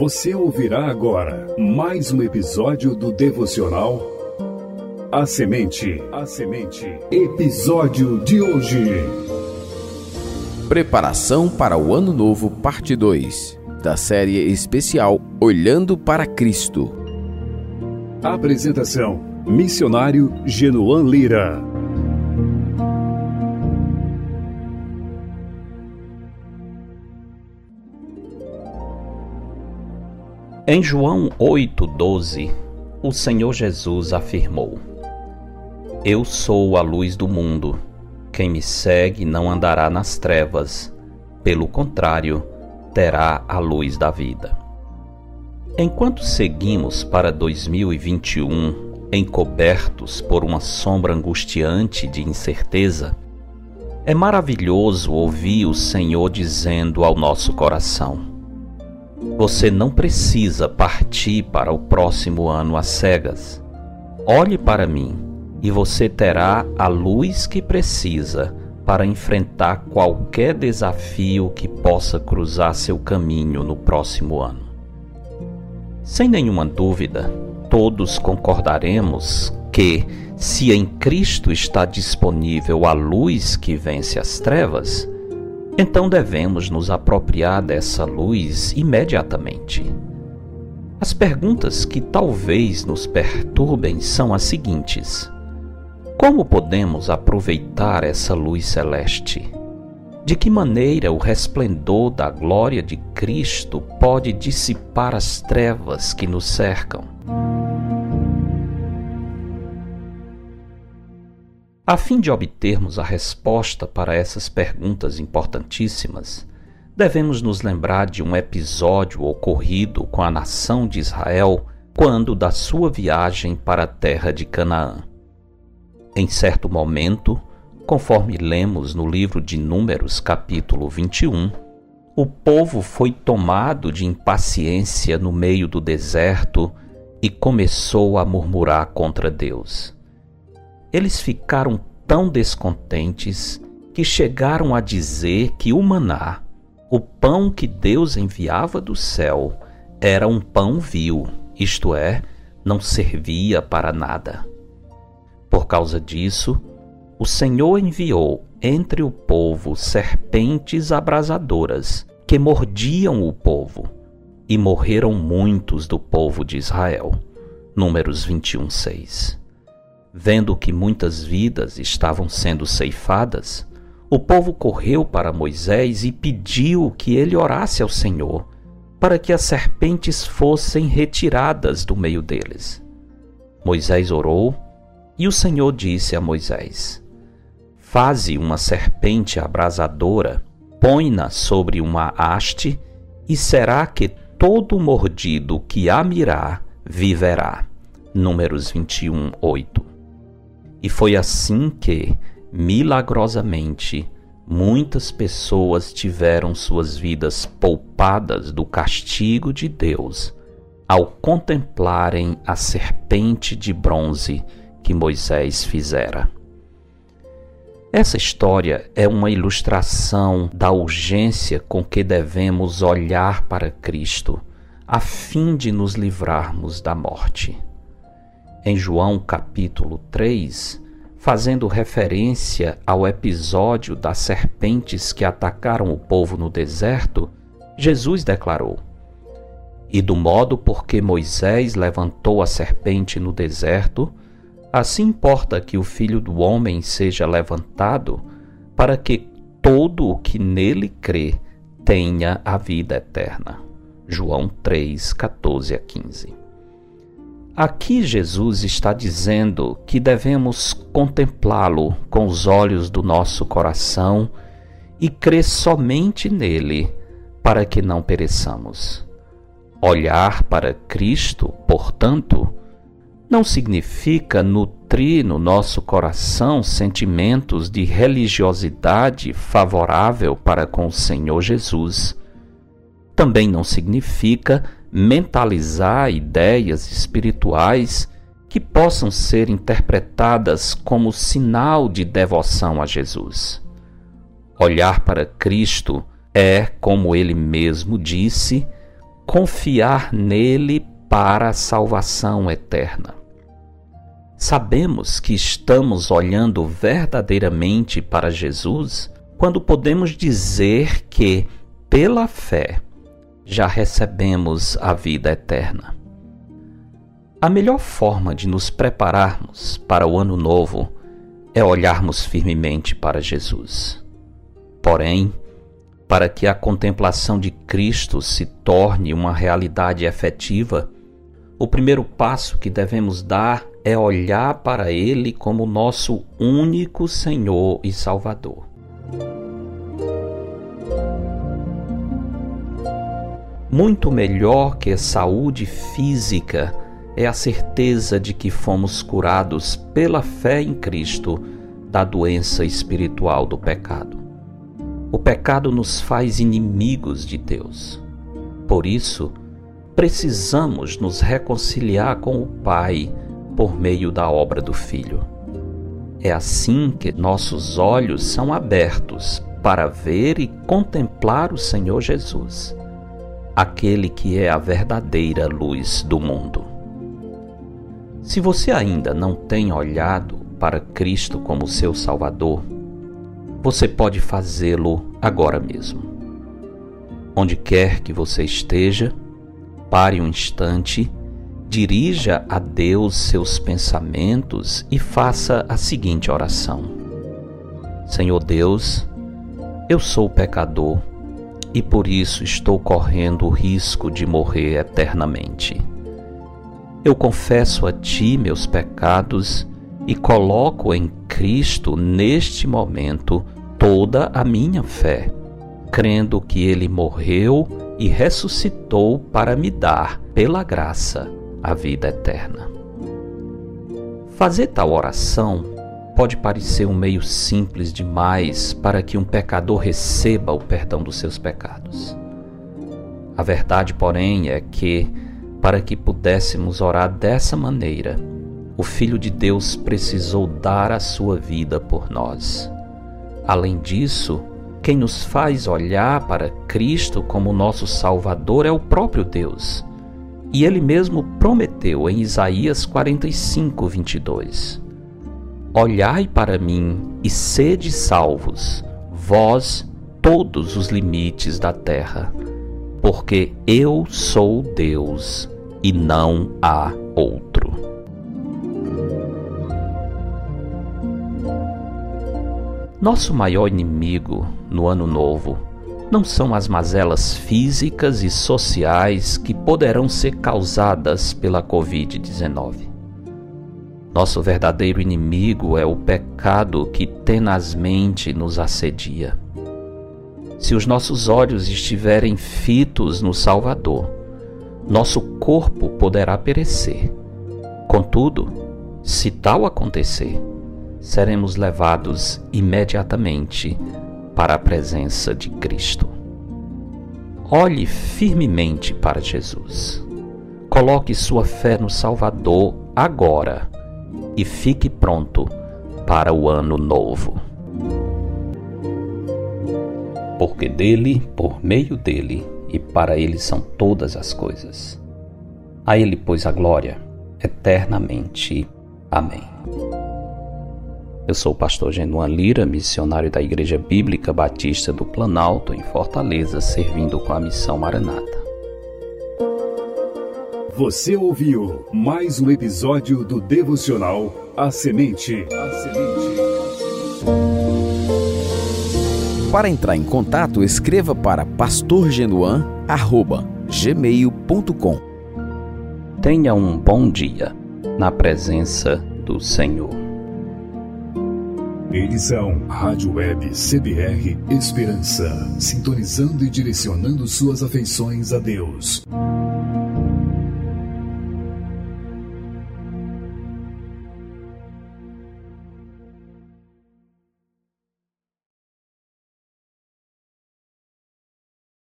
Você ouvirá agora mais um episódio do devocional A Semente. A Semente. Episódio de hoje. Preparação para o Ano Novo, parte 2, da série especial Olhando para Cristo. Apresentação: Missionário Genoan Lira. Em João 8,12, o Senhor Jesus afirmou: Eu sou a luz do mundo. Quem me segue não andará nas trevas, pelo contrário, terá a luz da vida. Enquanto seguimos para 2021 encobertos por uma sombra angustiante de incerteza, é maravilhoso ouvir o Senhor dizendo ao nosso coração: você não precisa partir para o próximo ano às cegas. Olhe para mim e você terá a luz que precisa para enfrentar qualquer desafio que possa cruzar seu caminho no próximo ano. Sem nenhuma dúvida, todos concordaremos que, se em Cristo está disponível a luz que vence as trevas, então devemos nos apropriar dessa luz imediatamente. As perguntas que talvez nos perturbem são as seguintes: Como podemos aproveitar essa luz celeste? De que maneira o resplendor da glória de Cristo pode dissipar as trevas que nos cercam? A fim de obtermos a resposta para essas perguntas importantíssimas, devemos nos lembrar de um episódio ocorrido com a nação de Israel quando da sua viagem para a terra de Canaã. Em certo momento, conforme lemos no livro de Números, capítulo 21, o povo foi tomado de impaciência no meio do deserto e começou a murmurar contra Deus. Eles ficaram tão descontentes que chegaram a dizer que o maná, o pão que Deus enviava do céu, era um pão vil, isto é, não servia para nada. Por causa disso, o Senhor enviou entre o povo serpentes abrasadoras que mordiam o povo, e morreram muitos do povo de Israel. Números 21, 6. Vendo que muitas vidas estavam sendo ceifadas, o povo correu para Moisés e pediu que ele orasse ao Senhor para que as serpentes fossem retiradas do meio deles. Moisés orou e o Senhor disse a Moisés: Faze uma serpente abrasadora, põe-na sobre uma haste, e será que todo mordido que a mirar viverá. Números 21, 8. E foi assim que, milagrosamente, muitas pessoas tiveram suas vidas poupadas do castigo de Deus ao contemplarem a serpente de bronze que Moisés fizera. Essa história é uma ilustração da urgência com que devemos olhar para Cristo, a fim de nos livrarmos da morte em João capítulo 3, fazendo referência ao episódio das serpentes que atacaram o povo no deserto, Jesus declarou: E do modo por que Moisés levantou a serpente no deserto, assim importa que o filho do homem seja levantado, para que todo o que nele crê tenha a vida eterna. João 3, 14 a 15. Aqui Jesus está dizendo que devemos contemplá-lo com os olhos do nosso coração e crer somente nele para que não pereçamos. Olhar para Cristo, portanto, não significa nutrir no nosso coração sentimentos de religiosidade favorável para com o Senhor Jesus. Também não significa mentalizar ideias espirituais que possam ser interpretadas como sinal de devoção a Jesus. Olhar para Cristo é, como ele mesmo disse, confiar nele para a salvação eterna. Sabemos que estamos olhando verdadeiramente para Jesus quando podemos dizer que, pela fé, já recebemos a vida eterna. A melhor forma de nos prepararmos para o ano novo é olharmos firmemente para Jesus. Porém, para que a contemplação de Cristo se torne uma realidade efetiva, o primeiro passo que devemos dar é olhar para Ele como nosso único Senhor e Salvador. Muito melhor que a saúde física é a certeza de que fomos curados pela fé em Cristo da doença espiritual do pecado. O pecado nos faz inimigos de Deus. Por isso, precisamos nos reconciliar com o Pai por meio da obra do Filho. É assim que nossos olhos são abertos para ver e contemplar o Senhor Jesus, aquele que é a verdadeira luz do mundo. Se você ainda não tem olhado para Cristo como seu Salvador, você pode fazê-lo agora mesmo. Onde quer que você esteja, pare um instante, dirija a Deus seus pensamentos e faça a seguinte oração: Senhor Deus, eu sou pecador e por isso estou correndo o risco de morrer eternamente. Eu confesso a Ti meus pecados e coloco em Cristo neste momento toda a minha fé, crendo que Ele morreu e ressuscitou para me dar, pela graça, a vida eterna. Fazer tal oração pode parecer um meio simples demais para que um pecador receba o perdão dos seus pecados. A verdade, porém, é que, para que pudéssemos orar dessa maneira, o Filho de Deus precisou dar a sua vida por nós. Além disso, quem nos faz olhar para Cristo como nosso Salvador é o próprio Deus. E ele mesmo prometeu em Isaías 45, 22: Olhai para mim e sede salvos, vós todos os limites da terra, porque eu sou Deus e não há outro. Nosso maior inimigo no Ano Novo não são as mazelas físicas e sociais que poderão ser causadas pela Covid-19. Nosso verdadeiro inimigo é o pecado que tenazmente nos assedia. Se os nossos olhos estiverem fitos no Salvador, nosso corpo poderá perecer. Contudo, se tal acontecer, seremos levados imediatamente para a presença de Cristo. Olhe firmemente para Jesus. Coloque sua fé no Salvador agora e fique pronto para o ano novo. Porque dele, por meio dele e para ele são todas as coisas. A ele, pois, a glória eternamente. Amém. Eu sou o pastor Genuan Lira, missionário da Igreja Bíblica Batista do Planalto, em Fortaleza, servindo com a missão Maranata. Você ouviu mais um episódio do devocional A Semente. A Semente. Para entrar em contato, escreva para pastorgenuan@gmail.com. Tenha um bom dia na presença do Senhor. Edição Rádio Web CBR Esperança, sintonizando e direcionando suas afeições a Deus.